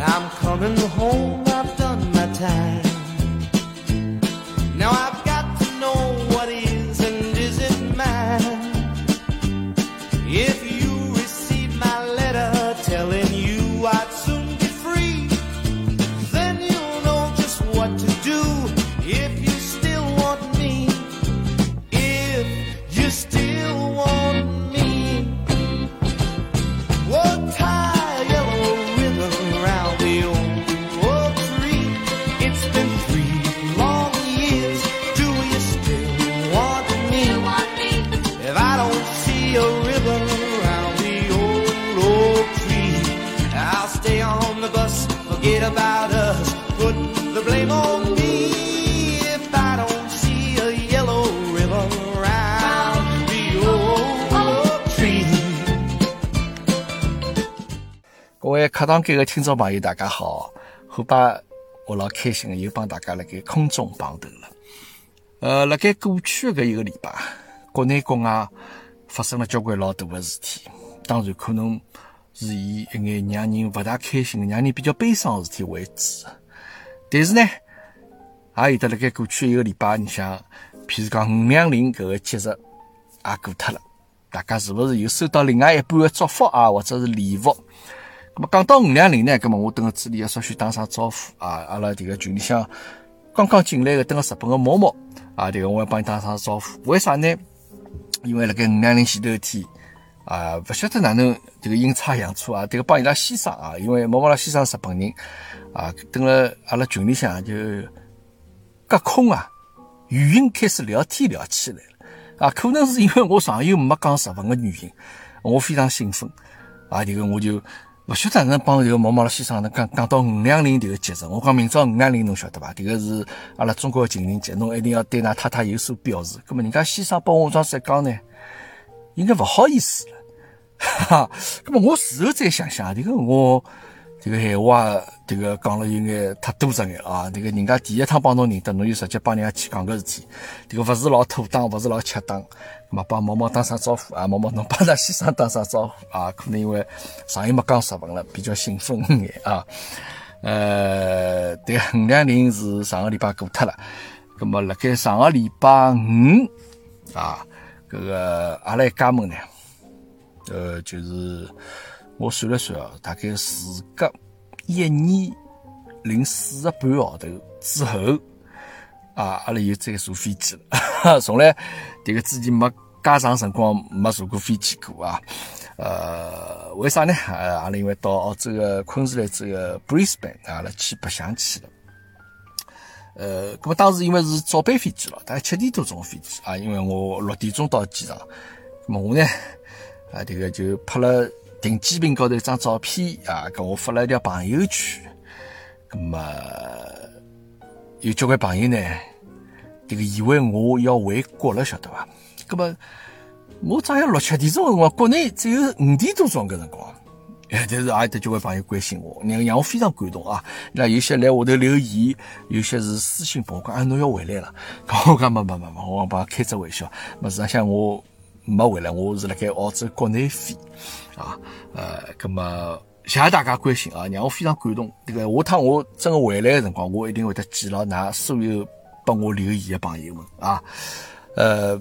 I'm coming home, 各位课堂间的听众朋友，大家好！后把我老开心的又帮大家辣盖空中碰头了。呃，辣盖过去的搿一个礼拜，国内国外发生了交关老大的事体，当然可能是以一眼让人勿大开心、让人比较悲伤的事体为主。但是呢，也有得辣盖过去一个礼拜，你想，譬如讲五两零搿个节日也过脱了，大家是勿是又收到另外一半的祝福啊，或者是礼物？咁么讲到五两零呢，咁么我等个这里要稍许打声招呼啊！阿拉迭个群里向刚刚进来的，等个日本个毛毛啊，迭个我要帮你打声招呼。为啥呢？因为辣盖五两零前头一天啊，勿晓得哪能迭个阴差阳错啊，迭个帮伊拉先生啊，因为毛毛拉先生日本人啊，等了阿拉群里向就隔空啊，语音开始聊天聊起来了啊，可能是因为我上游没讲日文个原因，我非常兴奋啊，迭个我就。勿晓得哪能帮迭个毛毛拉先生能讲讲到五两零迭个节日，我讲明朝五两零侬晓得伐？迭个是阿拉中国个情人节，侬一定要对㑚太太有所表示。葛末人家先生帮我装再讲呢，应该勿好意思了，哈哈。葛末我事后再想想，迭个我迭个闲话迭个讲了有眼太多着眼啊！迭个人家第一趟帮侬认得，侬就直接帮人家去讲搿事体，迭个勿是老妥当，勿是老恰当。嘛，帮毛毛打声招呼啊，毛毛侬帮咱先生打声招呼啊。可能因为上一没讲日文了，比较兴奋眼啊。呃，对，五两零是上个礼拜过脱了。咁么，辣盖上个礼拜五啊，搿个阿拉一家门呢，呃，就是我算了算啊，大概时隔一年零四个半号头之后。啊，阿拉又再坐飞机了，从来迭个之前没介长辰光没坐过飞机过啊。呃，为啥呢？呃，阿拉因为到澳洲个昆士兰州个 Brisbane，阿拉去白相去了。呃，咁么当时因为是早班飞机了，大概七点多钟的飞机啊，因为我六点钟到机场，咁么我呢，啊，迭个就拍了订机坪高头一张照片啊，跟我发了一条朋友圈，咁么。有交关朋友呢，这个以为我要回国了，晓得伐？那么我早上六七点钟辰光，国内只有五点多钟搿辰光，哎，但是也有得交关朋友关心我，让让我非常感动啊！那有些来下头留言，有些是私信帮我讲，啊，侬要回来了。我讲没没没没，我帮开只玩笑。么实际上我没回来，我是辣盖澳洲国内飞啊。呃，那么。谢谢大家关心啊，让我非常感动。这个下趟我真的回来的辰光，我一定会得记牢㑚所有帮我留言的朋友们啊。呃，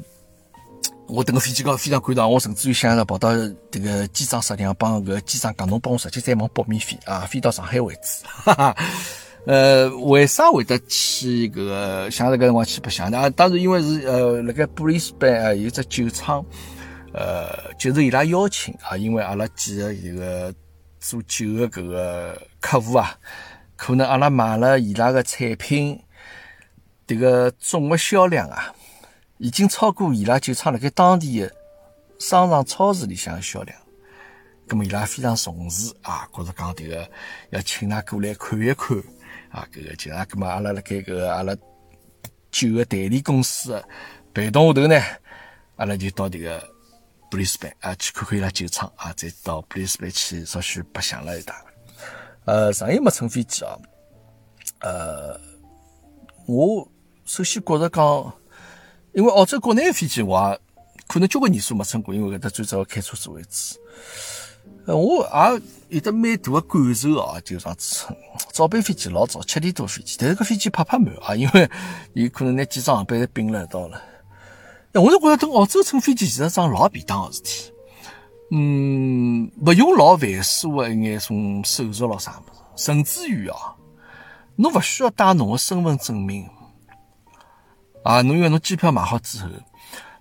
我等个飞机高非常感动，我甚至于想着跑到这个机长室里向帮个机长讲，侬帮我直接再往北面飞啊，飞到上海为止。哈哈。呃，为啥会得去搿个想着搿辰光去白相呢？当然因为是呃，辣盖布里斯班啊有只酒厂，呃，就是伊拉邀请啊，因为阿拉几个这个。做酒的搿个客户啊，可能阿拉买了伊拉个产品，迭个总个销量啊，已经超过伊拉酒厂辣盖当地的商场、超市里向的销量。葛么伊拉非常重视啊，觉着讲迭个要请㑚过来看一看啊，搿个就啊，葛么阿拉辣盖搿个阿拉酒个代理公司的陪同下头呢，阿拉就到迭个。布里斯班啊，去看看伊拉酒厂啊，再到布里斯班去稍许白相了一趟。呃，上一没乘飞机啊，呃，我首先觉着讲，因为澳洲国内的飞机我可能交关年数没乘过，因为搿搭最早开车子为主。呃，我也有得蛮大的感受啊，就上次早班飞机老早七点多飞机，但是搿飞机拍拍满啊，因为有可能拿几张航班侪并了一道了。我是觉着等澳洲乘飞机其实是桩老便当个事体，嗯，勿用老繁琐个一眼种手续咯啥物事，甚至于哦，侬勿需要带侬个身份证明啊，侬因为侬机票买好之后，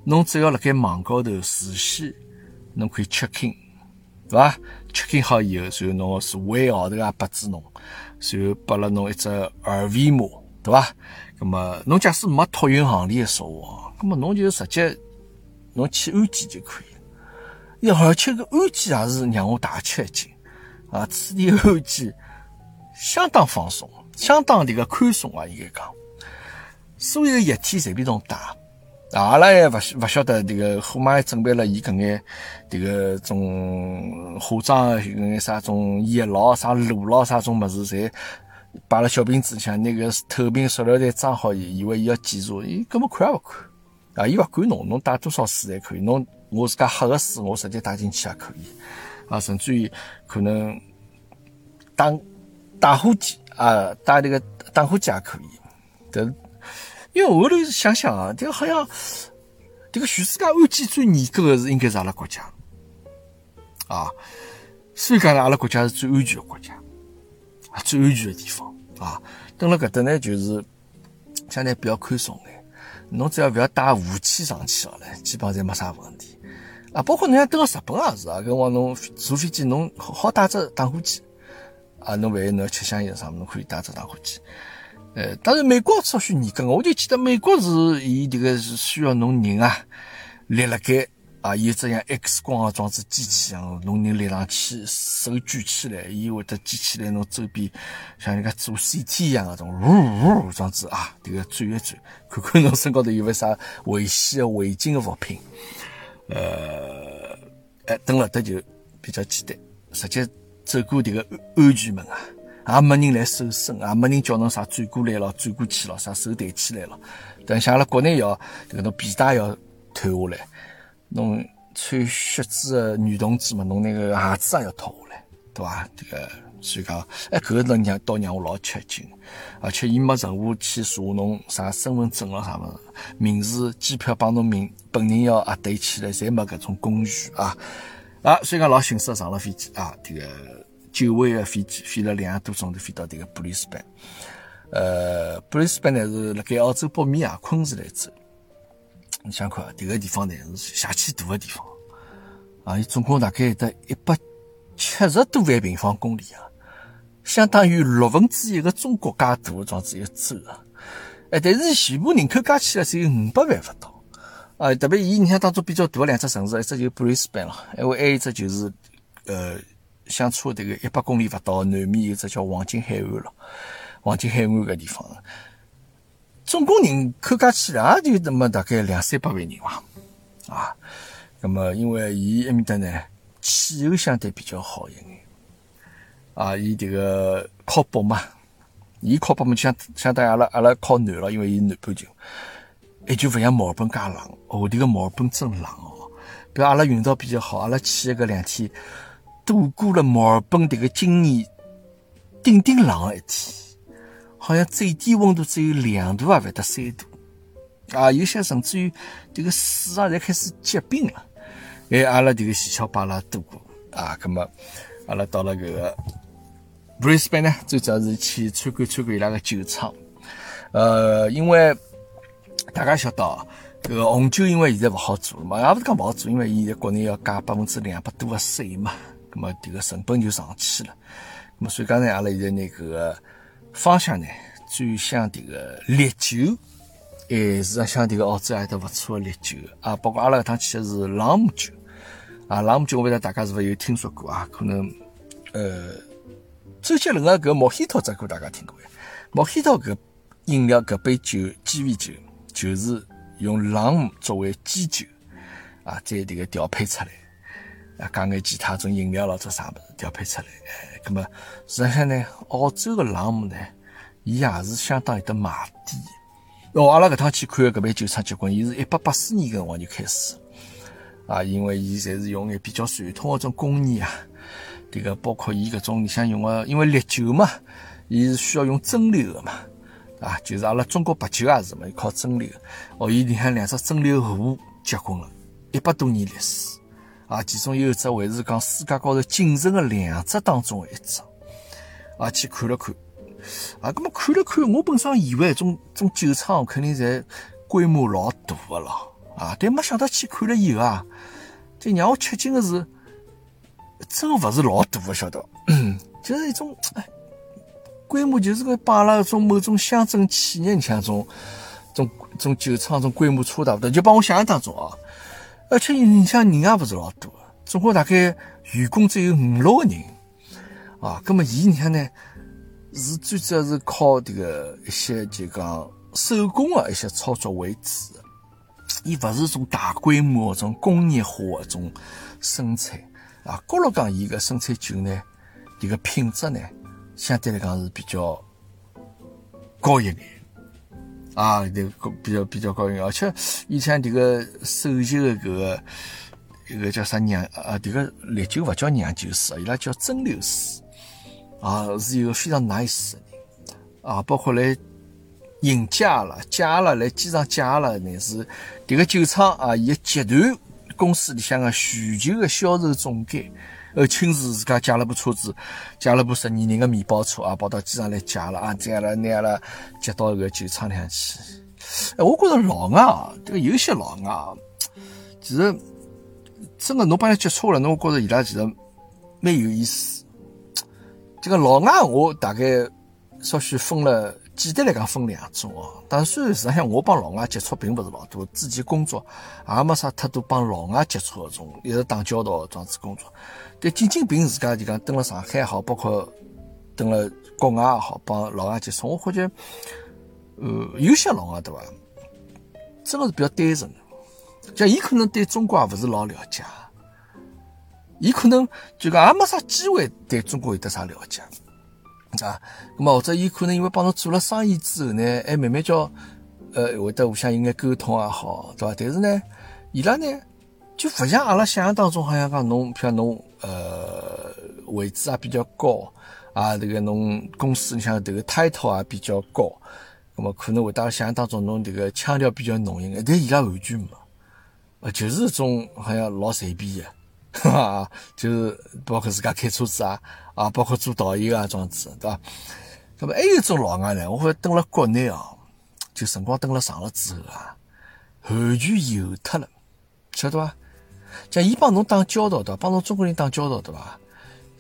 侬只要辣盖网高头事先侬可以 check in，对伐？check in 好以后，然后侬座位号头也拨住侬，然后拨了侬一只二维码，对伐？那么侬假使没托运行李个说话，那么侬就直接侬去安检就可以了。呀，而且个安检也是让我大吃一惊啊！此地安检相当放松，相当迭个宽松啊，应该讲，所有液体随便侬带。阿拉也勿勿晓得迭个后妈还准备了伊搿眼迭个种化妆搿眼啥种液咯啥露咯啥种物事，侪摆辣小瓶子里向，那个透明塑料袋装好，以为伊要检查，伊根本看也勿看啊！伊勿管侬，侬带多少水侪可以，侬我自家喝个水，我直接带进去也可以啊，甚至于可能打打火机啊，带迭个打火机也可以，但。因为后头想想啊，这个好像，这个全世界安检最严格的是应该是阿拉国家，啊，所以讲呢，阿拉国家是最安全的国家，啊，最安全的地方啊。等了搿搭呢，就是相对比较宽松眼，侬只要勿要带武器上去好了，基本上侪没啥问题。啊，包括侬像登了日本也是啊，搿往侬坐飞机，侬好好带只打火机，啊，侬万一侬要吃香烟啥么，侬可以带只打火机。呃，当然，美国稍许严格，我就记得美国是伊迭个是需要侬人啊立辣盖啊，有只像 X 光的装置机器样，侬人立上去，手举起来，伊会得举起来侬周边像人家做 CT 一样的种呜呜装置啊，这个转一转，看看侬身高头有没啥危险的违禁的物品。呃，哎，等了，这就比较简单，直接走过这个安安全门啊。也没人来搜身，也没人叫侬啥转过来了、转过去了，啥手抬起来了。等像阿拉国内要这个侬皮带要脱下来，侬穿靴子的女同志嘛，侬那个鞋子也要脱下来，对伐？这个所以讲，哎，搿个能让倒让我老吃惊，而且伊没任何去查侬啥身份证咯啥物事，名字、机票帮侬名本人要核对起来，侪没搿种工序啊啊！所以讲老迅速上了飞机啊，这个。久违的飞机飞了两个多钟头，飞到这个布里斯班。呃，布里斯班呢是辣盖澳洲北面啊，昆士兰州。你想看，这个地方呢是下气大的地方啊，伊总共大概得一百七十多万平方公里啊，相当于六分之一个中国介大的状子一个州啊。哎，但是全部人口加起来只有五百万不到啊。特别伊你看当中比较大的两只城市，一只就布里斯班了，还还有一只就是呃。相差这个一百公里不到，南面有只叫黄金海岸了。黄金海岸个地方，总共人口加起来也就那么大概两三百万人伐？啊，那么因为伊埃面搭呢，气候相对比较好一眼。啊，伊这个靠北嘛，伊靠北嘛，相相当于阿拉阿拉靠南了，因为伊南半球，也就勿像墨尔本介冷。哦，这个墨尔本真冷哦。比阿拉运道比较好，阿拉去个两天。度过了墨尔本迭个今年顶顶冷的一天，好像最低温度只有两度啊，不得三度啊！有些甚至于这个水啊，侪开始结冰了。哎，阿拉这个西桥巴拉度过啊，那么阿拉到了这个 Brisbane 呢，最主要是去参观参观伊拉个酒厂。呃，因为大家晓得，这个红酒因为现在不好做了嘛，也不是讲不好做，因为现在国内要加百分之两百多的税嘛。那么这个成本就上去了，那么所以刚才阿拉现在那个方向呢，转向这个烈酒，哎，是像这个澳洲还得不错的烈酒啊，包括阿拉搿趟去的是朗姆酒啊，朗姆酒我不知道大家是否有听说过啊？可能呃，周杰伦个搿莫希托这歌大家听过呀？莫希托搿饮料搿杯酒鸡尾酒就是用朗姆作为基酒啊，在这个调配出来。啊，讲眼其他种饮料咯，做啥物事调配出来？咁么实际上呢，澳洲个朗姆呢，伊也是相当有得卖点。哦，阿拉搿趟去看搿爿酒厂结棍，伊是一八八四年搿辰光就开始。啊，因为伊侪是用眼比较传统个种工艺啊，迭个包括伊搿种里向用个，因为烈酒嘛，伊是需要用蒸馏个嘛，啊，就是阿拉中国白酒也是嘛，靠蒸馏。哦，伊里向两只蒸馏壶结棍了，一百多年历史。啊，其中有一只还是讲世界高头仅存的两只当中的一只。啊，去看了看，啊，搿么看了看，我本身以为种种酒厂肯定侪规模老大个了，啊，但没想到去看了以后啊，就让我吃惊的是，真个勿是老大个，晓得，就是一种哎，规模就是个摆了种某种乡镇企业，你像种种种酒厂种规模差大不多，就帮我想象当中啊。而且你像人也勿是老多，总共大概员工只有五六个人，啊，葛么伊你看呢，是最主要是靠这个一些就讲手工的一些操作为主，伊勿是种大规模种工业化的种生产，啊，高了讲伊个生产酒呢，这个品质呢，相对来讲是比较高一点。啊，这个比较比较高兴，而且以前这个首席的这个一个叫啥酿啊，这个烈酒不叫酿酒师，伊拉叫蒸馏师啊，是一个非常 nice 的人啊，包括来引驾了、驾了来机场驾了，乃是这个酒厂啊，伊集团公司里向的全球的销售总监。呃，亲自自家借了部车子，借了部十二人的面包车啊，跑到机场来借了啊，这样了，那样了，接到个酒厂里向去。哎，我觉着老外这个有些老外，其实真的侬帮伊接触了，侬觉着伊拉其实蛮有意思。这个老外我大概稍许分了。简单来讲分两种哦，但虽然实际上我帮老外接触并不是老多，之前工作也没啥太多帮老外接触的种，一直打交道这样子工作。但仅仅凭自家就讲登了上海也好，包括登了国外也好，帮老外接触，我发觉，呃，有些老外对吧，真的是比较单纯，像伊可能对中国也不是老了解，伊可能就讲也没啥机会对中国有得啥了解。啊，那么或者伊可能因为帮侬做了生意之后呢，还慢慢叫呃会得互相有眼沟通也好，对伐？但是呢，伊拉呢就勿像阿拉想象当中，好像讲侬，譬如侬呃位置也比较高啊，这个侬公司里向这个 title 也比较高，那么可能会当想象当中侬这个腔调比较浓一眼，但伊拉完全没，呃，就是种好像老随便的。哈哈，就是包括自家开车子啊，啊，包括做导游啊，这样子，对吧？那么还有一种老外呢，我发觉登了国内啊，就辰光登了长了之后啊，完全油脱了，晓得吧？像伊帮侬打交道的，帮侬中国人打交道，对吧？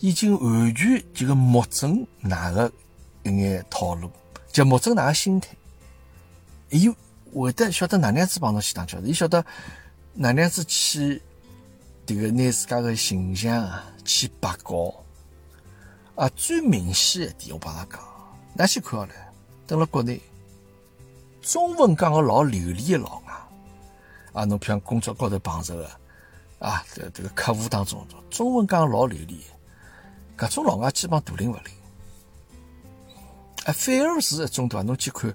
已经完全这个目证哪个一眼套路，就摸准哪个心态，伊会得晓得哪能样子帮侬去打交道，伊晓得哪能样子去。这个拿自家的形象啊去拔高啊，最明显一点，我帮他讲，那先看好来，等了国内，中文讲个老流利的老外啊，侬譬如工作高头碰着个啊，这这个客户当中，中文讲老流利，搿种老外基本大灵勿灵，啊，反而是一种对伐？侬去看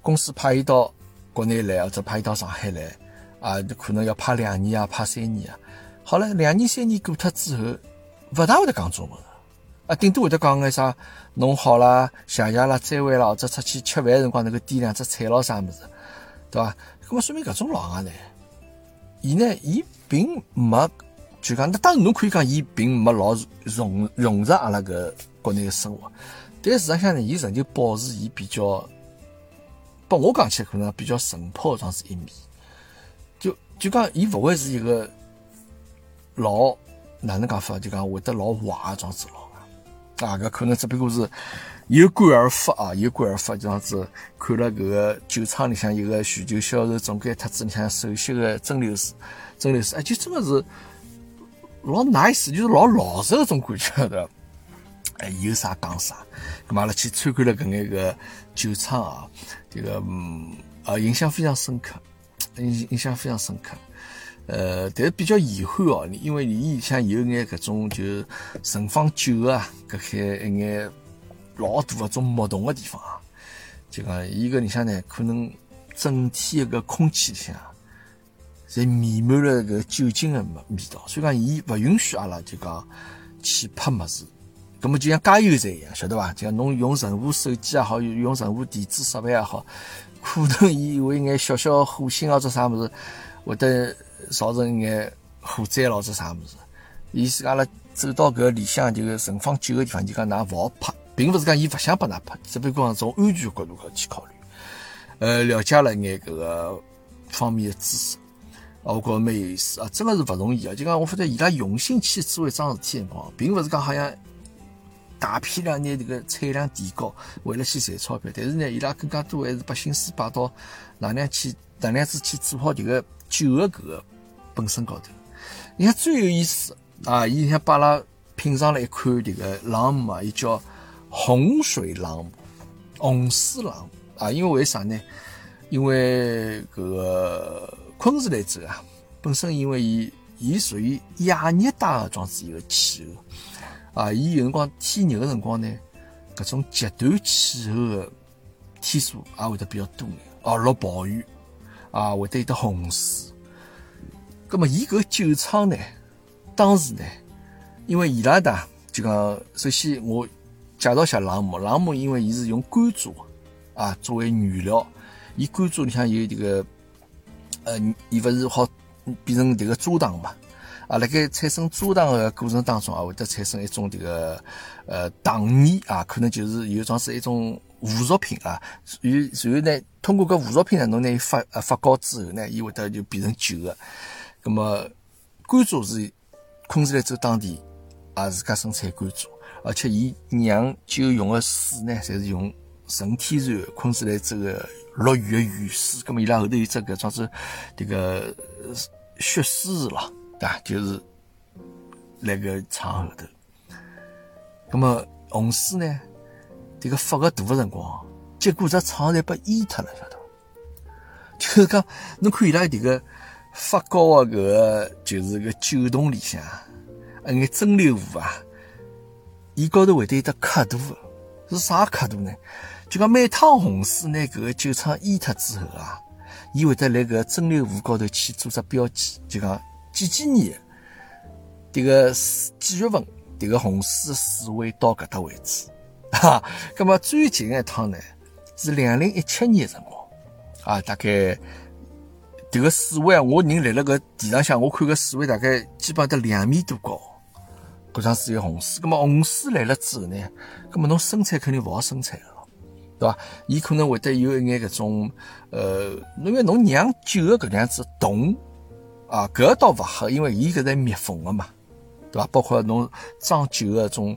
公司派伊到国内来，或者派伊到上海来啊，可能要派两年啊，派三年啊。好了，两年三年过脱之后，勿大会得讲中文。啊，顶多会得讲个啥，弄好啦，谢谢啦，再会啦，或者出去吃饭辰光能够点两只菜咯啥物事，对伐？咁么说明搿种老外呢，伊呢，伊并没就讲，那当然侬可以讲，伊并没老融融入阿拉个国内个生活，但事实上呢，伊仍旧保持伊比较，拨我讲起来可能比较淳朴样子一面，就就讲伊勿会是一个。老哪能讲法？就讲会得老坏这样子老啊，搿可能只不过是有感而发啊，有感而发这样子。看了搿个酒厂里向一个全球销售总监特子里向首席的蒸馏师，蒸馏师，哎，就真的是老 nice，就是老老实那种感觉的。哎，有啥讲啥。咁阿拉去参观了搿眼个酒厂啊，这个嗯啊，印象非常深刻，印印象非常深刻。呃，但是比较遗憾哦，因为伊里向有眼搿种就存放酒啊，搿些一眼老大个种木桶个地方啊，就讲伊搿里向呢，可能整体一个空气里向侪弥漫了搿酒精个味味道，所以讲伊勿允许阿拉就讲去拍物事。咁么就像加油站一样，晓得伐？就像侬用任何手机也好，用任何电子设备也好，可能伊会眼小小火星或者啥物事，会得造成一眼火灾咯，者啥物事。意思阿拉走到搿里向就存放酒个地方，就讲㑚勿好拍，并勿是讲伊勿想拨㑚拍，只不过从安全角度去考虑。呃，了解了一眼搿个方面的知识，啊，我觉着蛮有意思啊，真个是勿容易啊。就讲我发觉伊拉用心去做一桩事体辰光，并勿是讲好像大批量拿这个产量提高，为了去赚钞票。但是呢，伊拉更加多还是把心思摆到哪能样去哪能样子去做好这个酒的搿个本身高头。你看最有意思啊，伊像把阿拉品尝了一款这个朗姆啊，伊叫洪水朗姆，红水朗姆。啊，因为为啥呢？因为搿个昆士兰州啊，本身因为伊伊属于亚热带个状子一个气候啊，伊有辰光天热个辰光呢，搿种极端气候个天数也会得比较多眼，哦，落暴雨啊，会得有得洪水。葛末伊搿酒厂呢，当时呢，因为伊拉的就讲，首先我介绍一下朗姆，朗姆因为伊是用甘蔗。啊，作为原料，伊甘蔗里向有这个，呃，伊勿是好变成这个蔗糖嘛？啊，辣盖产生蔗糖的过程当中啊，会得产生一种这个呃糖泥啊，可能就是有种是一种附属品啊。然然后呢，通过搿附属品呢，侬拿伊发呃发酵之后呢，伊会得就变成酒的。那么甘蔗是昆士兰州当地啊自家生产甘蔗，而且伊酿酒用的水呢，侪是用。纯天然昆士兰州个落雨个雨水，咁么伊拉后头有只搿种子迭个血丝咯，对伐？就是辣个厂后头。咁么红水呢？迭个发个图个辰光，结果只厂侪被淹脱了，晓得伐？就是讲，侬看伊拉迭个发酵个搿个，就是个酒桶里向，一眼蒸馏物啊，伊高头会得有得刻度个，是啥刻度呢？就讲每趟洪水拿搿个酒厂淹脱之后啊，伊会得辣搿蒸馏壶高头去做只标记，就讲几几年，迭个几月份，迭个洪水的水位到搿搭为止。哈，葛末最近一趟呢是两零一七年辰光，啊，大概迭个水位，我人立辣搿地上向，我看搿水位大概基本得两米多高，搿桩是有洪水。葛末洪水来了之后呢，葛末侬生产肯定勿好生产了。对伐？伊可能会得有一眼搿种，呃，因为侬酿酒个搿样子桶啊，搿倒勿合，因为伊搿是密封个嘛，对伐？包括侬装酒个种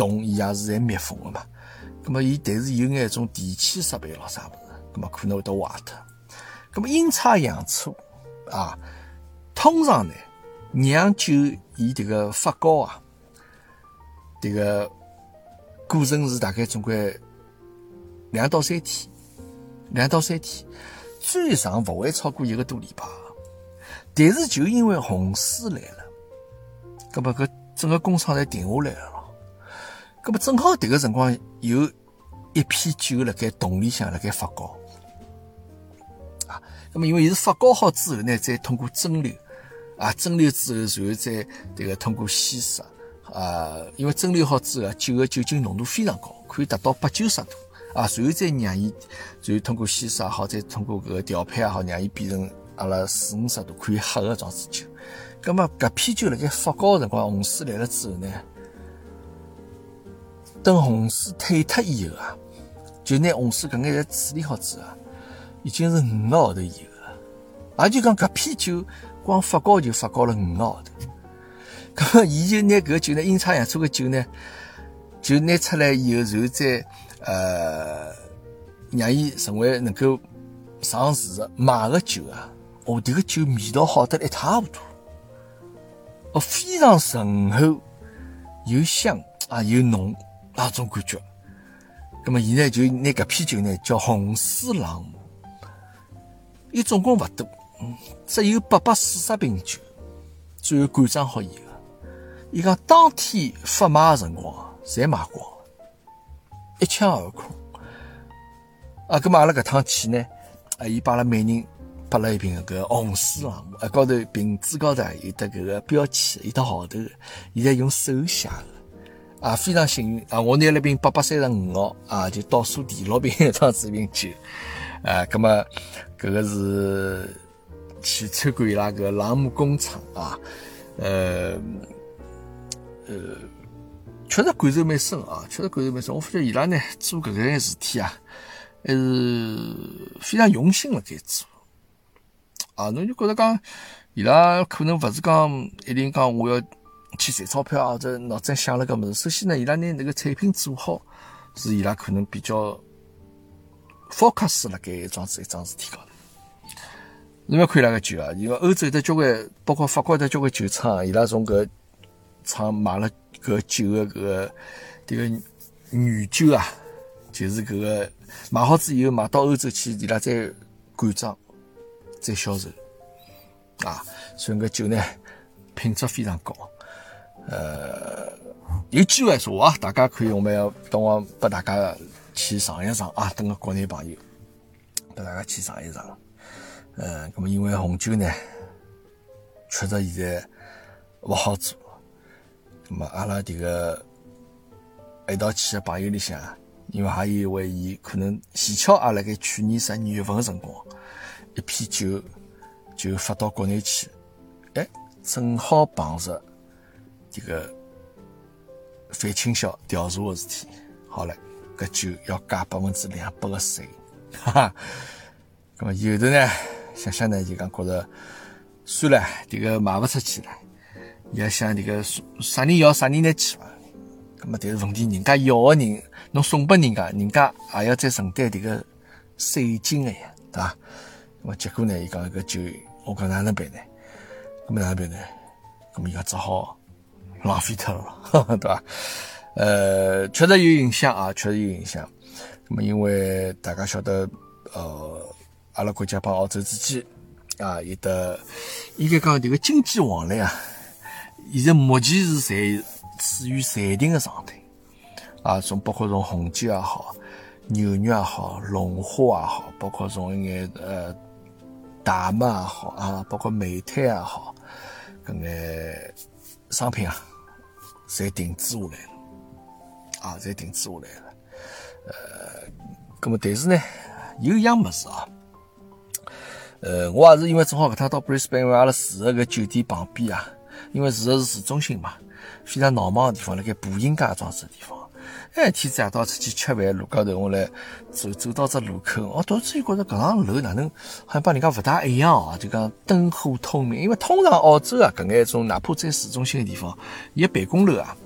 洞，伊也是在密封个嘛。葛末伊但是有眼种电气设备咾啥物事，葛末可能会得坏脱。葛末阴差阳错啊，通常呢，酿酒伊迭个发酵啊，迭个过程是大概总归。两到三天，两到三天，最长勿会超过一个多礼拜。但是就因为洪水来了，搿么搿整个工厂侪停下来了。搿么正好迭个辰光有一批酒辣盖桶里向辣盖发酵啊。搿么因为伊是发酵好之后呢，再通过蒸馏啊，蒸馏之后，然后再迭个通过稀释啊，因为蒸馏好之后，酒个酒精浓度非常高，可以达到八九十度。啊，随后再让伊，随后通过稀释也好，再通过搿个调配也好，让伊变成阿拉四五十度可以喝个状子酒。葛末搿批酒辣盖发酵个辰光，洪水来了之后呢，等洪水退脱以后啊，就拿洪水搿眼侪处理好之后，已经是五个号头以后了。也就讲搿批酒光发酵就发酵了五个号头。葛末伊就拿搿酒呢，阴差阳错个酒呢，就拿出来以后，然后再。呃，让伊成为能够上市的买个酒啊，哦，这个酒味道好得一塌糊涂，哦，非常醇厚，又香啊又浓那种感觉。那么现在就拿搿批酒呢叫红丝朗姆，伊总共勿多，只有八百四十瓶酒，最后灌装好以后，伊讲当天发卖的辰光侪卖光。一抢而空啊！咁么阿拉搿趟去呢？啊，伊把阿拉每人拨了一瓶搿红丝朗姆，呃，高头瓶子高头有得搿个标签，有得号头，现在用手写，啊，非常幸运啊！我拿了瓶八百三十五号啊，就倒数第六瓶这样子一瓶酒，啊，葛么搿个是去参观伊拉个朗姆工厂啊，呃，呃，确实感受蛮深啊，确实感受蛮深。我发觉伊拉呢做搿个事体啊，还是非常用心辣在做。啊，侬就觉着讲，伊拉可能勿是讲一定讲我要去赚钞票啊，或者脑子想了个物事。首先呢，伊拉拿那个产品做好，是伊拉可能比较 focus 辣盖一桩子一桩事体高头。侬要看伊拉个酒啊，因为欧洲的交关，包括法国的交关酒厂，伊拉从搿厂买了搿酒的搿个迭个原酒啊，就是搿个买好之后买到欧洲去，伊拉再灌装。再销售啊，所以搿酒呢品质非常高。呃，有机会说啊，大家可以我们要等我拨大家去尝一尝啊，等个国内朋友拨大家去尝一尝。呃，那么因为红酒呢，确实现在勿好做。那么阿拉迭个一道去的朋友里向，因为还有一位伊可能前巧也辣盖去年十二月份的辰光。一批酒就发到国内去，哎，正好碰着这个反倾销调查的事体。好了，搿酒要加百分之两百的税，哈哈。那么有的呢，想想呢，就讲觉着算了，这个卖勿出去了，也想这个啥人要啥人来去嘛。那么但是问题，人家要的人，侬送拨人家，人家还要再承担这个税金的呀，对伐？那么结果呢？伊讲搿酒，我讲哪能办呢？搿么哪能办呢？搿么伊讲只好浪费掉了，对伐？呃，确实有影响啊，确实有影响。那么因为大家晓得，呃，阿拉国家帮澳洲之间啊，有的应该讲迭个经济往来啊，现在目前是在处于暂停的状态啊，从包括从红酒也好，牛肉也好，龙虾也好，包括从一眼呃。大麦也好啊，包括煤炭也好，搿眼商品啊，侪停止下来了，啊，侪停止下来了。呃，葛么但是呢，有一样物事啊，呃，我也是因为正好搿趟到 Brisbane，因为阿拉住的搿酒店旁边啊，因为住的是市中心嘛，非常闹忙的地方，辣盖步行街庄子的地方。哎，天子夜到出去吃饭，路高头我来走走到这路口，我突然之间觉着搿幢楼哪能好像帮人家勿大一样哦，就讲灯火通明。因为通常澳洲啊，搿眼种哪怕在市中心的地方，伊个办公楼啊，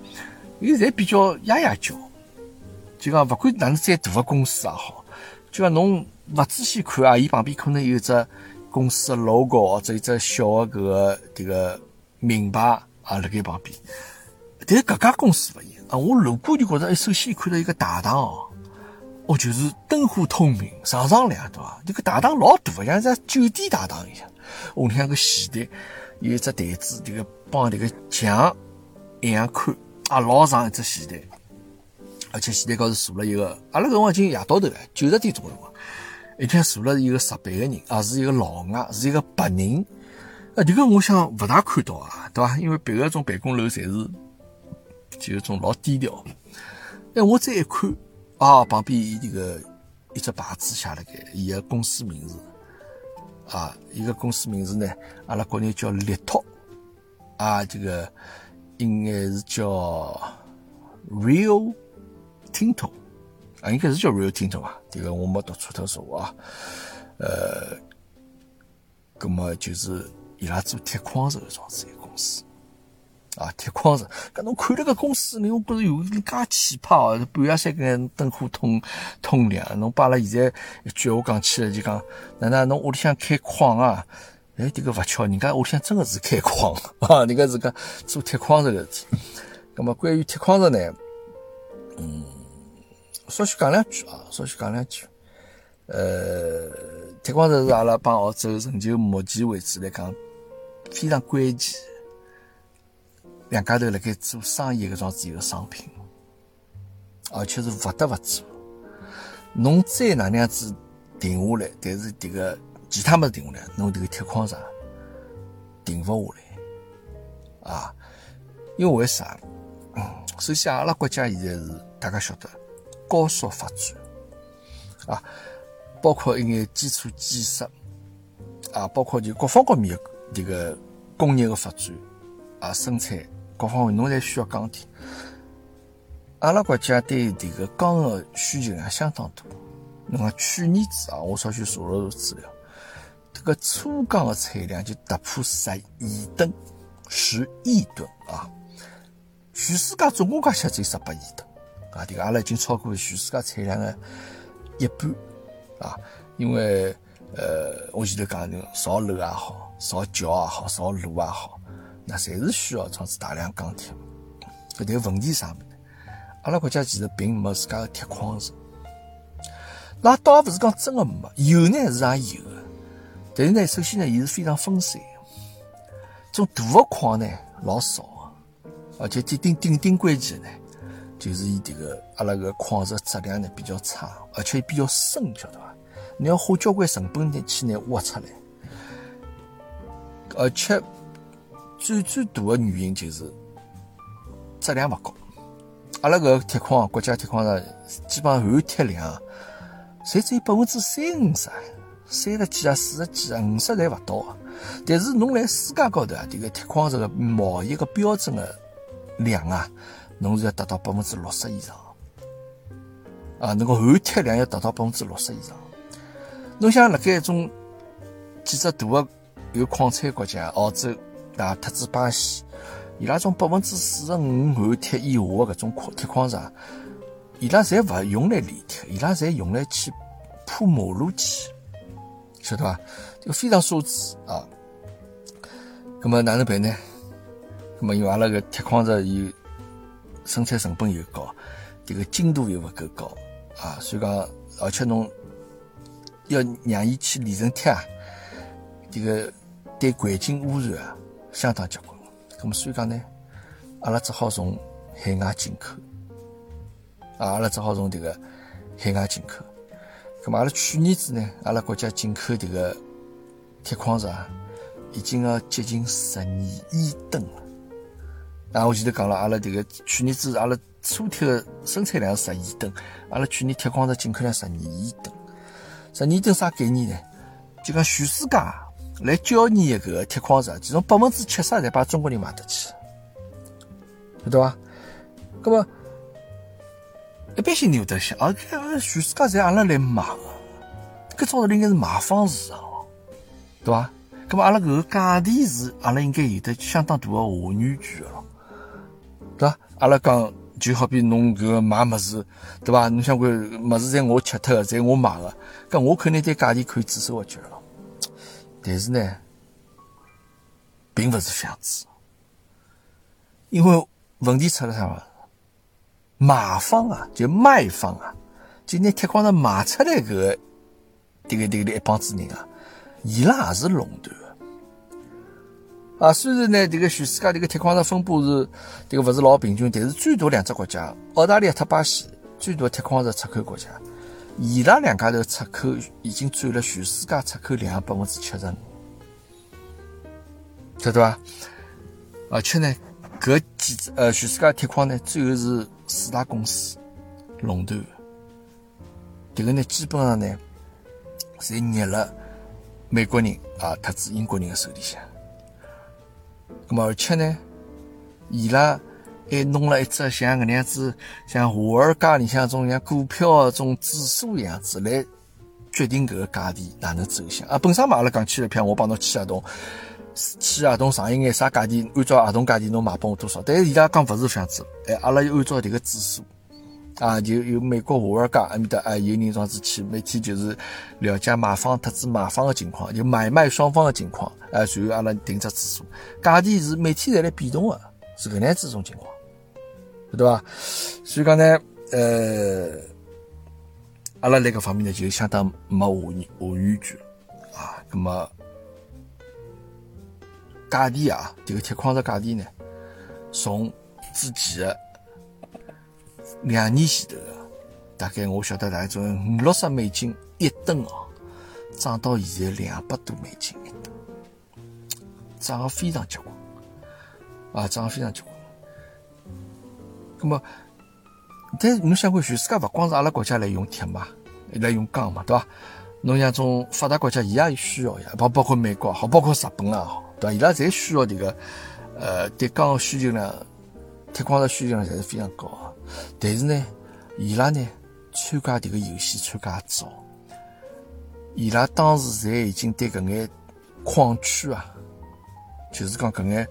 伊侪比较压压叫，就讲勿管哪能再大个公司也好，就讲侬勿仔细看啊，伊旁边可能有只公司的 logo 或者一只小的搿个迭个名牌啊辣盖旁边，但是搿家公司勿一样。啊，我路过就觉着，首先看到一个大堂哦，哦，就是灯火通明，上上亮，对伐？这个大堂老大，像只酒店大堂一样。屋里向个戏台有一只台子，这个帮这个墙一样宽，啊，老长一只戏台，而且戏台高头坐了一个，阿拉搿辰光已经夜到头了，九十点钟辰光，一天坐了一个十八个人，啊，是一个老外，是一个白人，啊，这个我想勿大看到啊，对伐？因为别个种办公楼侪是。就有种老低调，哎，我再一看啊，旁边伊这个一只牌子写了个伊个公司名字啊，伊个公司名字呢，阿拉国内叫力拓啊，这个应该是叫 Real Tinto 啊，应该是叫 Real Tinto 吧？这个我没读错特说啊，呃，那么就是伊拉做铁矿石的这样子一个公司。啊，铁矿石，搿侬看了个公司，侬觉着有点介奇葩哦，半夜三更灯火通通亮。侬把阿拉现在一句闲话讲起来就讲，哪能侬屋里向开矿啊？哎，这个勿巧，人家屋里向真的是开矿 啊，人家是个做铁矿石个事体。那么关于铁矿石呢，嗯，稍许讲两句啊，稍许讲两句。呃，铁矿石是阿拉帮澳洲成就目前为止来讲非常关键。两家头辣盖做生意搿桩子一个商品，而且是勿得勿做。侬再哪能样子停下来，但是迭个其他物事停下来，侬迭个铁矿石停勿下来啊！因为为啥？首先阿拉国家现在是大家晓得高速发展啊，包括一眼基础建设啊，包括就各方各面迭个工业的发展啊，生产各方面侬侪需要钢铁。阿拉国家对迭个钢的需求量相当大。那么去年子啊，我稍许查了查资料，这个粗钢的产量就突破十亿吨，十亿吨啊！全世界总共加起来只有十八亿吨啊！这个阿拉已经超过全世界产量的一半啊！因为呃，我前头讲的造楼也好，造桥也好，造路也好，那侪是需要装置大量钢铁。搿个问题啥么呢？阿拉国家其实并没自家的铁矿石。那倒也勿是讲真的没，有呢是也有的，但是呢，首先呢，伊是非常分散，种大的矿呢老少，而且顶顶顶顶关键呢，就是伊迭个阿拉个矿石质量呢比较差，而且比较深，晓得伐？你要花交关成本呢去呢挖出来，而且最最大的原因就是质量勿高。阿拉个铁矿，国家铁矿石基本上含铁量。才只有百分之三五十，三十几啊，四十几啊，五十侪勿到。但是侬来世界高头啊，这个铁矿石个贸易个标准个量啊，侬是要达到百分之六十以上啊。那个含铁量要达到百分之六十以上。侬想辣盖一种几只大个有矿产国家，澳洲啊，特子巴西，伊拉种百分之四十五含铁以下的搿种矿铁矿石。伊拉侪勿用来炼铁，伊拉侪用来去铺马路去，晓得伐？这个非常奢侈啊。那么哪能办呢？那么因为阿拉个铁矿石有生产成本又高，这个精度又勿够高啊，所以讲，而且侬要让伊去炼成铁啊，这个对环境污染啊相当结棍。那么所以讲呢，阿拉只好从海外进口。啊，阿拉只好从这个海外进口。咁么，阿拉去年子呢，阿拉国家进口这个铁矿石啊，已经要接近十二亿吨了。啊，我前头讲了，阿拉这个去年子阿拉粗铁的生产量是十亿吨，阿拉去年铁矿石进口量十二亿吨。十二亿吨啥概念呢？就讲全世界来交易一个铁矿石，其中百分之七十侪把中国人买得起，晓得伐？咁么？一般性人会得想，啊，全世界侪阿拉来买个，搿照道理应该是买方市场，对伐？咁么阿拉搿个价钿是阿拉应该有的相当大的话语权个咯，对伐？阿拉讲就好比侬搿个买物事，对伐？侬想看物事侪我吃脱个，侪我买个，搿我肯定对价钿可以指手画脚了。但是呢，并勿是这样子，因为问题出了啥嘛？买方啊，就卖方啊，就拿铁矿石卖出来个，这个这个一帮子人啊，伊拉也是垄断的啊。虽然呢，这个全世界这个铁矿石分布是这个不是老平均，但是最大两只国家，澳大利亚和巴西，最大铁矿石出口国家，伊拉两家头出口已经占了全世界出口量的百分之七十五，晓得吧？而且呢，搿几呃全世界铁矿呢，最后是。四大公司垄断，这个呢，基本上呢，侪捏了美国人啊，特子英国人的手里向。那么而且呢，伊拉还弄了一只像搿能样子，像华尔街里向种像股票种指数一样子来决定搿个价钿哪能走向啊。本身嘛，阿拉讲签了票，我帮侬签合同。签合同上一眼啥价钿，按照合同价钿侬卖拨我多少？但是伊拉讲勿是这样子，哎，阿拉要按照迭个指数，啊，就有美国华尔街埃面搭啊，有人这样子去，每天就是了解买方特子买方的情况，就买卖双方的情况，啊，然后阿拉定只指数，价钿是每天在来变动的，是搿能样子种情况，对伐？所以讲呢，呃，阿拉辣搿方面呢就相当没话语话语权啊，那么。价钿啊，这个铁矿石价钿呢，从之前的两年前头的，大概我晓得大概种五六十美金一吨哦，涨到现在两百多美金一吨，涨得非常结棍，啊，涨得非常结棍。那么，但侬想看，全世界勿光是阿拉国家来用铁嘛，来用钢嘛，对伐？侬像种发达国家，伊也需要呀，包包括美国好，包括日本啊，好，对伐？伊拉侪需要迭个，呃，对钢的需求量，铁矿石需求量侪是非常高。但是呢，伊拉呢参加迭个游戏参加早，伊拉当时侪已经对搿眼矿区啊，就是讲搿眼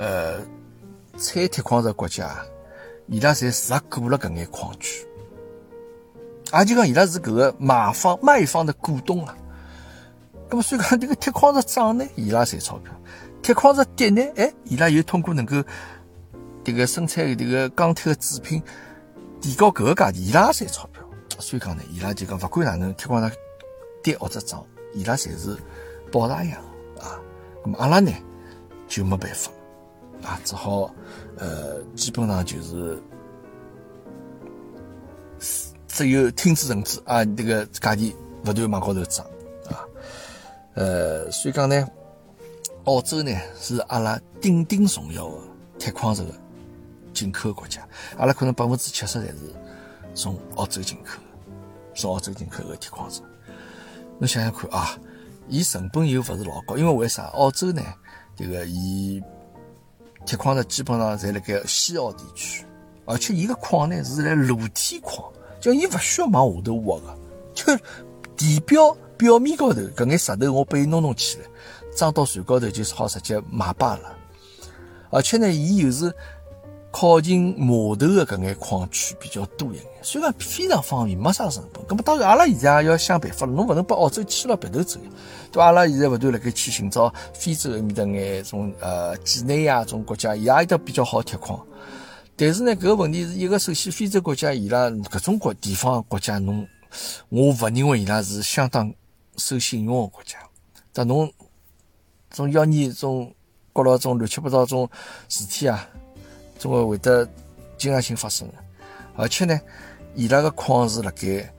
呃产铁矿石国家。伊拉侪入股了搿眼矿区，也就讲伊拉是搿个买方卖方的股东啊。咁么所以讲迭个铁矿石涨呢，伊拉赚钞票；铁矿石跌呢，哎，伊拉又通过能够迭个生产迭个钢铁的制品提高搿个价钿，伊拉赚钞票。所以讲呢，伊拉就讲勿管哪能铁矿石跌或者涨，伊拉侪是保大洋啊。咁么阿拉呢就没办法。啊，只好，呃，基本上就是只有听之任之啊，这个价钿不断往高头涨啊，呃，所以讲呢，澳洲呢是阿拉顶顶重要的铁矿石的进口国家，阿拉可能百分之七十侪是从澳洲进口，从澳洲进口的铁矿石。侬想想看啊，伊成本又勿是老高，因为为啥？澳洲呢，这个伊。铁矿呢基本上在辣盖西澳地区，而且伊个矿呢是来露天矿，就伊勿需要往下头挖个，就地表表面高头搿眼石头我拨伊弄弄起来，装到船高头就好直接卖罢了。而且呢，伊又是靠近码头的搿眼矿区比较多一眼，所以讲非常方便，没啥成本。咁么当然，阿拉现在也要想办法了，侬勿能把澳洲牵牢鼻头走呀。对阿拉现在勿断辣盖去寻找非洲埃面搭眼种呃几内亚种国家，伊也有得比较好铁矿。但是呢，搿个问题是一个，首先非洲国家伊拉搿种国地方国家，侬我勿认为伊拉是相当守信用的国家。但侬总要你种搞了种乱七八糟种事体啊，总归会得经常性发生的。而且呢，伊拉个矿是辣盖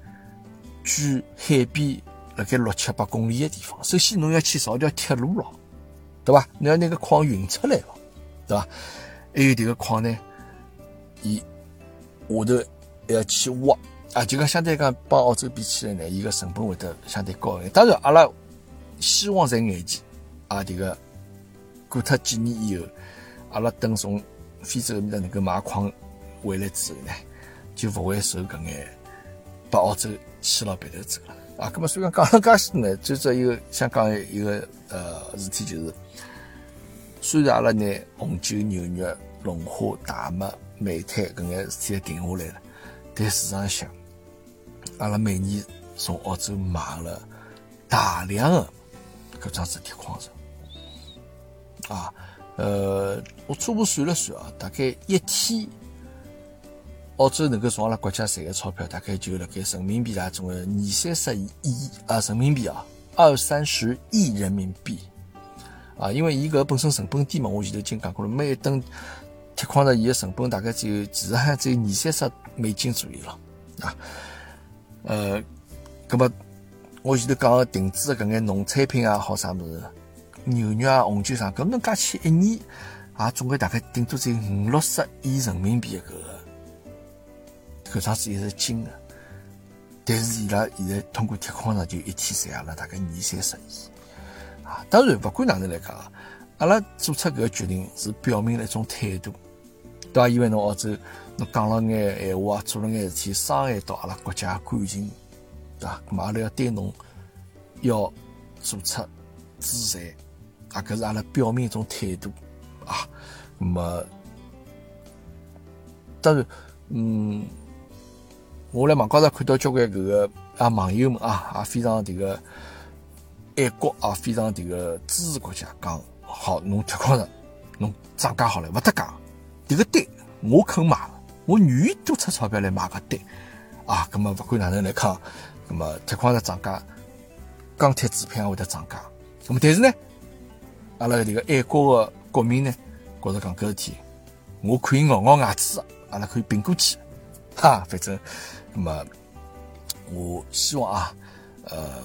距海边。辣盖六七八公里个地方，首先侬要去造条铁路咯，对伐？你要那个矿运出来咯，对伐？还有迭个矿呢，伊下头还要去挖啊，就讲相对讲帮澳洲比起来呢，伊个成本会得相对高一点。当然，阿拉希望在眼前啊，迭个过脱几年以后，阿拉等从非洲面搭能够买矿回来之后呢，就勿会受搿眼把澳洲牵牢鼻头走了。啊，咁么虽然讲了介许多呢，最主要一个想讲一个呃事体就是，虽然阿拉拿红酒、牛肉、龙虾、大麦、煤炭搿眼事体定下来了，但事实上想，阿拉每年从澳洲买了大量的搿桩子铁矿石，啊，呃，我初步算了算啊，大概一天。澳洲能够从阿拉国家赚个钞票，大概就辣盖人民币啊，总个二三十亿啊，人民币啊，二三十亿人民币啊，因为伊搿本身成本低嘛，我前头已经讲过了，每一吨铁矿石伊个成本大概只有，其实还只有二三十美金左右了啊。呃，葛么我前头讲个定制搿眼农产品啊，好啥物事，牛肉啊、红酒啥，搿能加起一年啊，总归大概顶多只有五六十亿人民币搿个。搿桩事也是金的，但是伊拉现在通过铁矿石就一天赚了大概二三十亿啊！当然，不管哪能来讲，阿拉做出搿个决定是表明了一种态度，对伐？因为侬澳洲侬讲了眼闲话啊，做了眼事体，伤害到阿拉国家感情，对伐？咁阿拉要对侬要做出制裁啊！搿是阿拉表明一种态度啊！咁么，当然，嗯。我辣网高头看到交关搿个啊网友们啊，也非常迭个爱国啊，非常迭个支持国家，讲好侬铁矿石侬涨价好了，勿得讲，迭个单我肯买，我愿意多出钞票来买个单啊。葛末勿管哪能来讲，葛末铁矿石涨价，钢铁制品也会得涨价。葛末但是呢，阿拉迭个爱国的国民呢，觉着讲搿事体，我可以咬咬牙齿，阿拉可以并过去，哈，反正。那么，我希望啊，呃，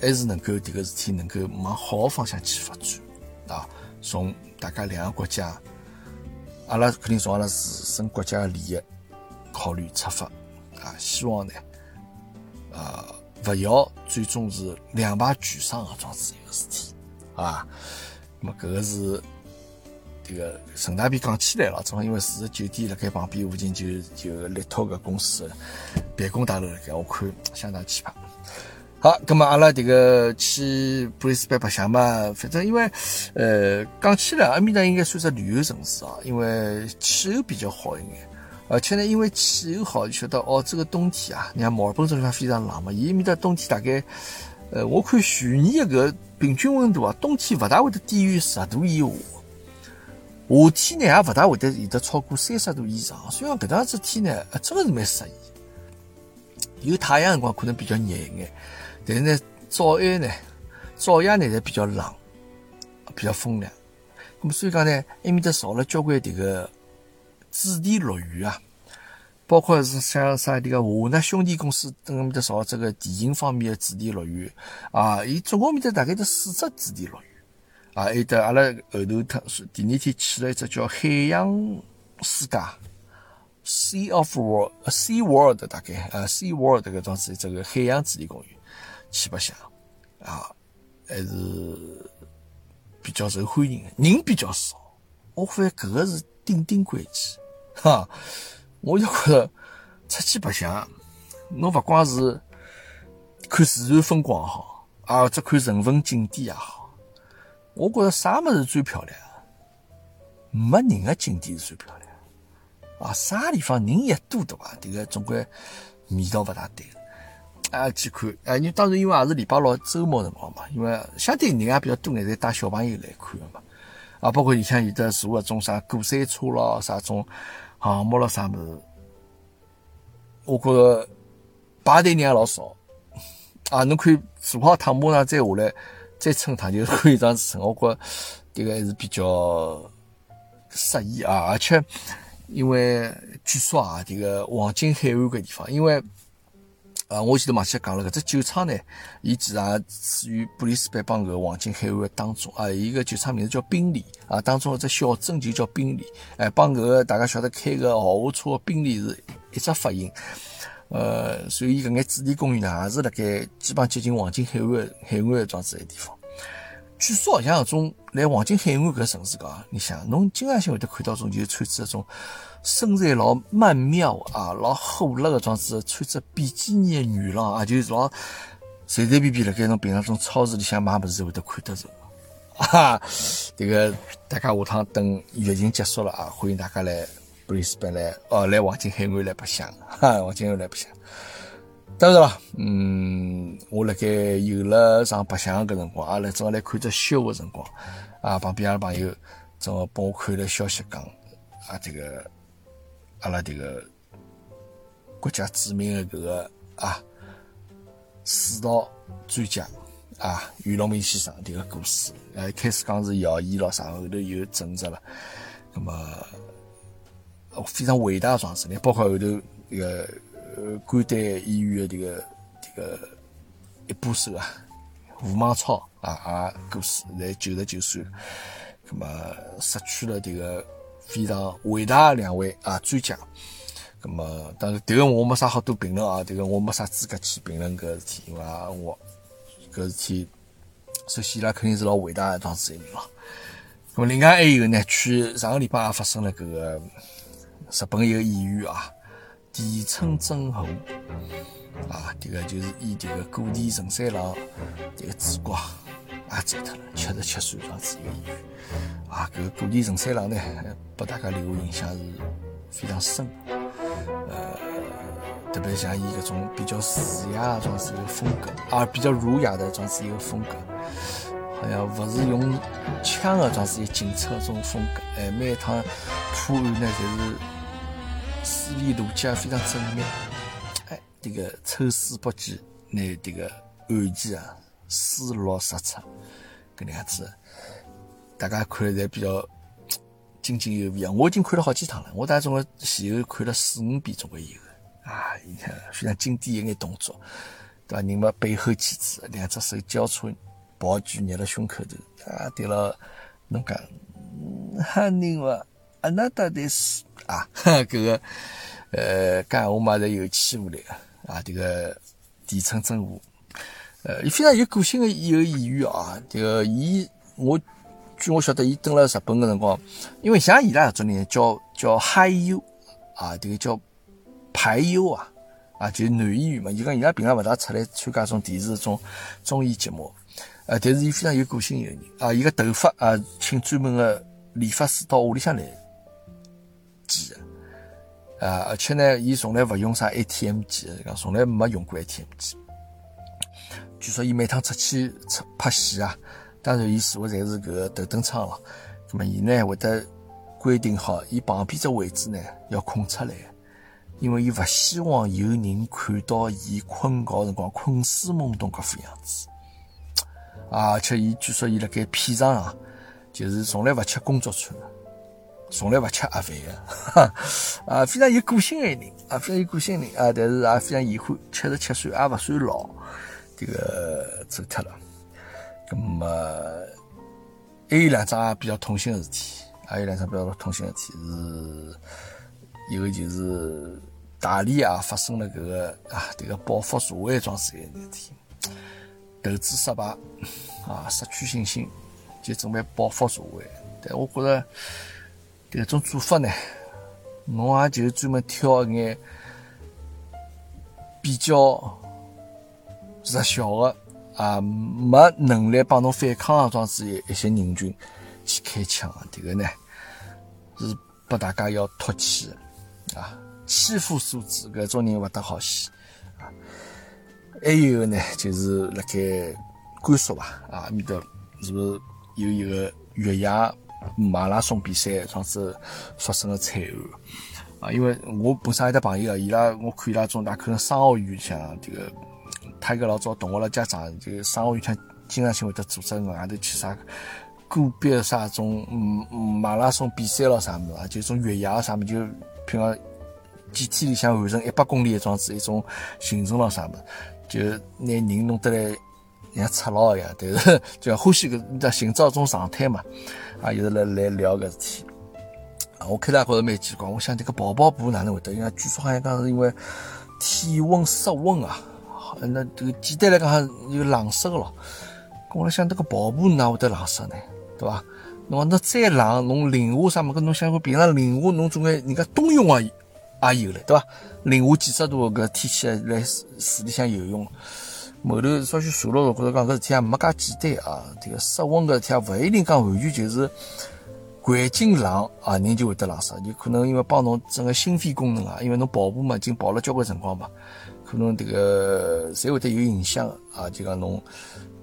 还是能够迭个事体能够往好个方向去发展啊。从大家两个国家，阿拉肯定从阿拉自身国家个利益考虑出发啊，希望呢，呃，勿要最终是两败俱伤个桩子一个事体啊。那么搿个是迭个顺大便讲起来了，正好因为住个酒店辣盖旁边附近就就立托个公司办公大楼辣盖，我看相当气派。好，咁么阿拉迭个去布里斯班白相嘛，反正因为，呃，讲起来阿面搭应该算是旅游城市啊，因为气候比较好一眼，而且呢，因为气候好，就晓得澳洲个冬天啊，你看墨尔本这地方非常冷嘛，伊面搭冬天大概，呃，我看去年个平均温度啊，冬天勿大会得低于十度以下，夏天呢也勿大会得有得超过三十度以上，所以讲搿样子天呢，真个是蛮适宜，有太阳辰光可能比较热一眼。但是呢，早晚呢，早夜呢侪比较冷，比较风凉。那么所以讲呢，埃面搭造了交关迭个主题乐园啊，包括是像啥迭个华纳兄弟公司等埃面搭造这个电影方面的主题乐园啊，伊总共面搭大概得四只主题乐园啊，还有得阿拉后头他第二天去了一只叫海洋世界 （Sea of World）、Sea World 大概呃 Sea World 搿桩子这个海洋主题公园。去白相啊，还是比较受欢迎的，人比较少。我发现搿个是顶顶关键，哈！我就觉着出去白相，侬勿光是看自然风光好，啊，只看人文景点也好。我觉着啥物事最漂亮？没人的景点是最漂亮。啊，啥地方人一多，对伐？迭个总归味道勿大对。啊，去看，啊，你当然因为也是礼拜六周末辰光嘛，因为相对人也比较多，眼，侪带小朋友来看的嘛。啊，包括里向有的坐搿种啥过山车咯，啥种项目咯，啥物事，我觉着排队人也老少。啊，侬可以坐好趟，马上再下来，再乘趟就可以这样子乘。我觉迭个还是比较适宜啊，而且因为据说啊，这个黄金海岸搿地方，因为。啊，我前头忘记讲了，搿只酒厂呢，伊其实处于布里斯班帮搿黄金海岸当中啊。伊个酒厂名字叫宾利啊，当中一只小镇就叫宾利，哎，帮搿个大家晓得开个豪华车的宾利是一只发音。呃，所以搿眼主题公园呢，也是辣盖基本接近黄金海岸海岸的装置个地方。据说好像搿种来黄金海岸搿城市讲，你想侬经常性会得看到种就穿着种。身材老曼妙啊，老火辣个状子，穿着比基尼的女郎啊，就是老随随便便辣盖侬平常种超市里向买物事会得看得着。啊，这个大家下趟等疫情结束了啊，欢迎大家来布里斯本来哦，来黄金海岸来白相，哈，黄金海岸来白相。当然了，嗯，我辣盖有了上白相个辰光，阿拉正好来看只秀个辰光，啊，旁边阿拉朋友正好帮我看了消息讲，啊，这个。阿拉迭个国家著名的搿个啊，水稻专家啊，袁隆明先生迭个故事，呃，开始讲是谣言咯啥，后头又证实了，那么非常伟大的壮士呢，包括后头迭个呃关丹医院的这个这个一把手啊，吴孟超啊啊过世，在九十九岁，那么失去了迭个。非常伟大的两位啊专家，那么当然，这个我没啥好多评论啊，这个我没啥资格去评论搿事体，因为我搿事体，首先伊拉肯定是老伟大的桩事体了。那么另外还有呢，去上个礼拜也发生了搿个日本一个演员啊，田村真宏啊，这个就是以这个古田任三郎这个主角。也走脱了，七十七岁这样子一个演员啊，搿个古田任三郎呢，拨大家留下印象是非常深的。呃，特别像伊搿种比较儒雅这样子一个风格，啊，比较儒雅的这样子一个风格，好像勿是用枪的这样子一警察这种风格，哎，每一趟破案呢，侪是思维逻辑非常缜密，哎，这个抽丝剥茧，拿这个案件啊。丝落实出，搿能样子，大家看了侪比较津津有味啊！我已经看了好几趟了，我大概总共前后看了四五遍，总归有啊！你看非常经典一眼动作，对伐？人嘛背后记子，两只手交叉抱举捏辣胸口头，啊，对了，侬讲，哈人话，阿那达的是啊，搿个呃，讲闲话嘛是有气无力个啊，迭个地称真话，呃，伊非常有个性个一个演员啊，迭个伊我据我晓得，伊蹲辣日本个辰光，因为像伊拉搿种人叫叫嗨优啊，迭个叫排优啊。啊，就是男演员嘛，就讲伊拉平常勿大出来参加种电视种综艺节目，呃，但是伊非常有个性一个人啊，伊个头发啊，请专门个理发师到屋里向来剪个，啊，而且呢，伊从来勿用啥 ATM 机，讲从来没用过 ATM 机。据说伊每趟出去出拍戏啊，当然伊坐个侪是搿个头等舱了，那么伊呢会得规定好，伊旁边只位置呢要空出来。因为伊勿希望有人看到伊困觉辰光困死懵懂搿副样子，啊！而且伊据说伊辣盖片场啊，就是从来勿吃工作餐，从来勿吃盒饭个，啊，非常有个性个人，啊，非常有个性人啊，但是也非常遗憾，七十七岁也勿算老，这个走脱了。咁么还有两桩比较痛心个事体，还有两桩比较痛心个事体是，一个就是。大理啊，发生了搿个啊，迭个报复社会桩事体，事体，投资失败啊，失去信心，就准备报复社会。但我觉着迭种做法呢，侬也就专门挑一眼比较弱小的啊，没能力帮侬反抗的桩子一一些人群去开枪，迭个呢是拨大家要唾弃的啊。欺负素质，搿种人勿得好死啊！还有呢，就是辣盖甘肃吧，啊，面搭是不是有一个越野马拉松比赛，上次发生了惨案啊？因为我本身有得朋友啊，伊拉我看伊拉种大可能商学院像这个，他一个老早同学了家长，就商学院像经常性会得组织外头去啥个别啥种嗯马拉松比赛了啥物事啊，就种越野啥物就平常。几天里向完成一百公里一桩子一种行程了啥么，就拿人弄得来像赤佬一样，但是就欢喜个寻找一种状态嘛，啊，一直来来聊搿事体。啊，我开头觉着蛮奇怪，我想这个跑跑步哪能会得？因为据说好像讲是因为体温失温啊，那这个简单来讲还有冷湿个咯。我来想这个跑步哪会得冷湿呢？对伐？侬讲那再冷，侬零下啥么？搿侬想平常零下侬总归人家冬泳啊。也有了，对伐？零下几十度搿天气来水里向游泳，某头稍许查了，觉着讲搿事体也没介简单啊。这个室温搿事体也勿一定讲完全就是环境冷啊，人就会得冷死，就可能因为帮侬整个心肺功能啊，因为侬跑步嘛，已经跑了交关辰光嘛，可能这个侪会得有影响啊。就讲侬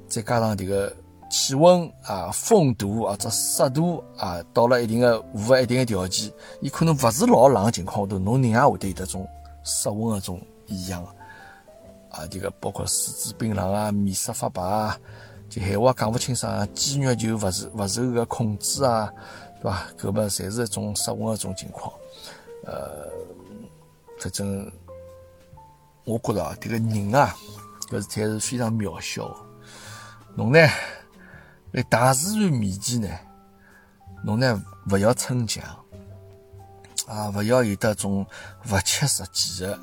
再加上这个。气温啊，风度啊，这湿度啊，到了一定的符合一定的条件，伊可能勿是老冷的情况下头，侬人也会得有得种失温的种异样啊，这个包括四肢冰冷啊，面色发白啊，就闲话讲勿清爽啊，肌肉就勿受勿受个控制啊，对伐？搿么侪是一种失温的种情况。呃，反正我觉着啊，这个人啊，搿事体是非常渺小的，侬呢？在大自然面前呢，侬呢勿要逞强，啊，勿要有得种勿切实际的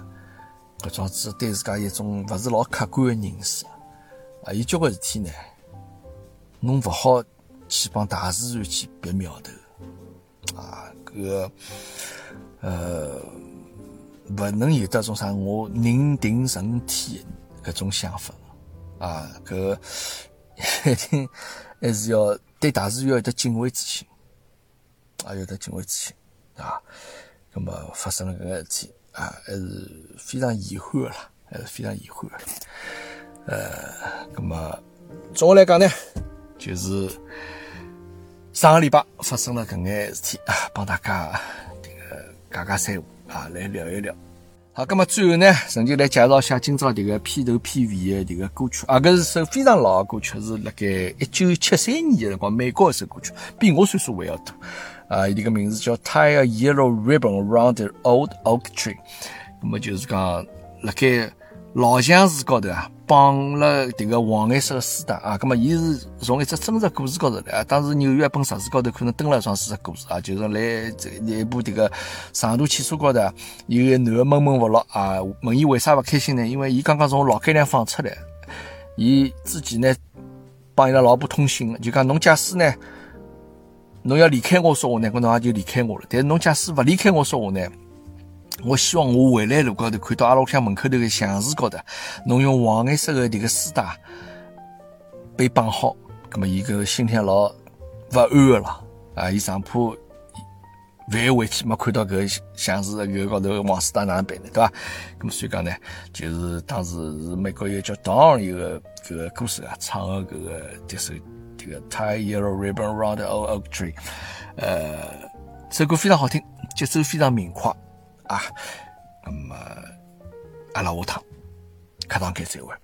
搿种子对自家一种勿是老客观的认识，啊，有交关事体呢，侬勿好去帮大自然去别苗头，啊，搿呃，勿能有得种啥我人定胜天搿种想法，啊，搿 一定。还是要对大自然要有得敬畏之心，啊，有得敬畏之心，啊，那么发生了搿个事体，啊，还是非常遗憾啦，还是非常遗憾。呃，那么总的来讲呢，就是上个礼拜发生了搿眼事体啊，帮大家这个讲讲三胡啊，来聊一聊。好，那么最后呢，仍旧来介绍一下今朝这个片头片尾的这个歌曲啊，搿是首非常老的歌曲，是辣盖一九七三年的辰光，美国一首歌曲，比我岁数还要大啊。一个名字叫《Tie a Yellow Ribbon Around the Old Oak Tree》，那么就是讲辣盖老相树高头啊绑了迭个黄颜色的丝带啊，那么伊是从一只真实故事高头来啊。当时纽约一本杂志高头可能登了一桩事实故事啊，就是来这一部迭个长途汽车高头，有个男的闷闷不乐啊，问伊为啥勿开心呢？因为伊刚刚从老改良放出来，伊之前呢帮伊拉老婆通信，就讲侬假使呢，侬要离开我说话呢，搿侬也就离开我了。但是侬假使勿离开我说话呢？我希望我回来路高头看到阿拉屋里向门口头个墙树高头，侬用黄颜色的迭个丝带被绑好，葛么伊个心里老勿安个了啊！伊上铺万回去没看到搿墙树搿高头黄丝带哪能办呢？对伐？葛么所以讲呢，就是当时是美国一个叫 Dawn 一个搿个歌手啊唱个搿个这首这个 Tie Yellow Ribbon round the Old Oak Tree，呃，这首歌非常好听，节奏非常明快啊。那么，阿拉下趟课堂间再会。